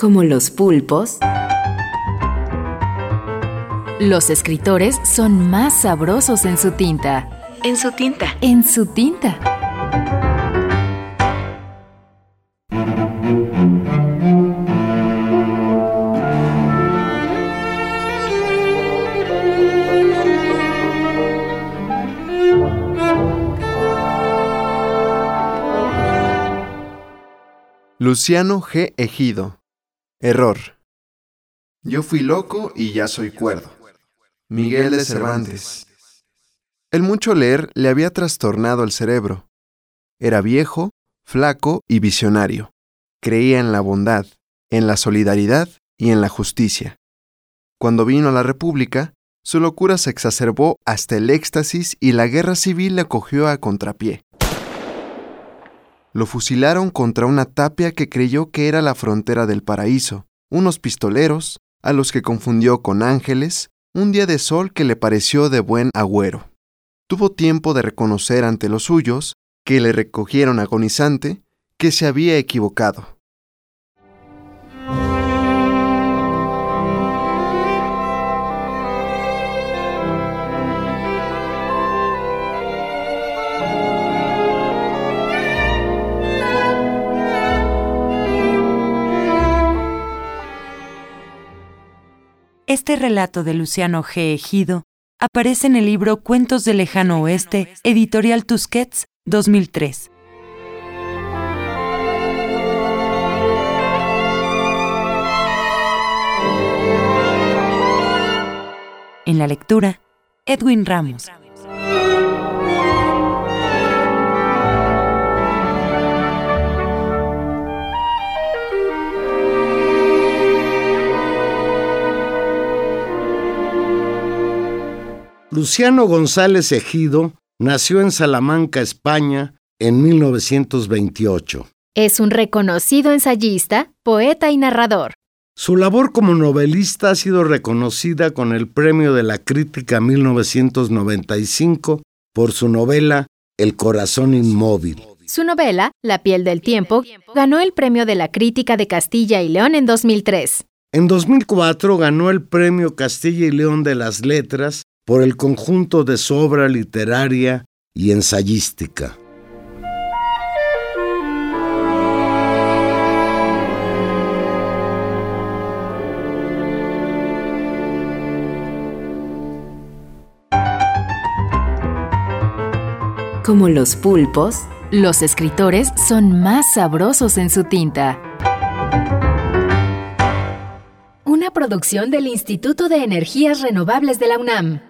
Como los pulpos, los escritores son más sabrosos en su tinta. En su tinta. En su tinta. Luciano G. Ejido. Error. Yo fui loco y ya soy cuerdo. Miguel de Cervantes. El mucho leer le había trastornado el cerebro. Era viejo, flaco y visionario. Creía en la bondad, en la solidaridad y en la justicia. Cuando vino a la República, su locura se exacerbó hasta el éxtasis y la guerra civil le cogió a contrapié. Lo fusilaron contra una tapia que creyó que era la frontera del paraíso, unos pistoleros, a los que confundió con ángeles, un día de sol que le pareció de buen agüero. Tuvo tiempo de reconocer ante los suyos, que le recogieron agonizante, que se había equivocado. Este relato de Luciano G. Ejido aparece en el libro Cuentos del Lejano Oeste, editorial Tusquets, 2003. En la lectura, Edwin Ramos. Luciano González Ejido nació en Salamanca, España, en 1928. Es un reconocido ensayista, poeta y narrador. Su labor como novelista ha sido reconocida con el Premio de la Crítica 1995 por su novela El corazón inmóvil. Su novela, La piel del tiempo, ganó el Premio de la Crítica de Castilla y León en 2003. En 2004 ganó el Premio Castilla y León de las Letras por el conjunto de su obra literaria y ensayística. Como los pulpos, los escritores son más sabrosos en su tinta. Una producción del Instituto de Energías Renovables de la UNAM.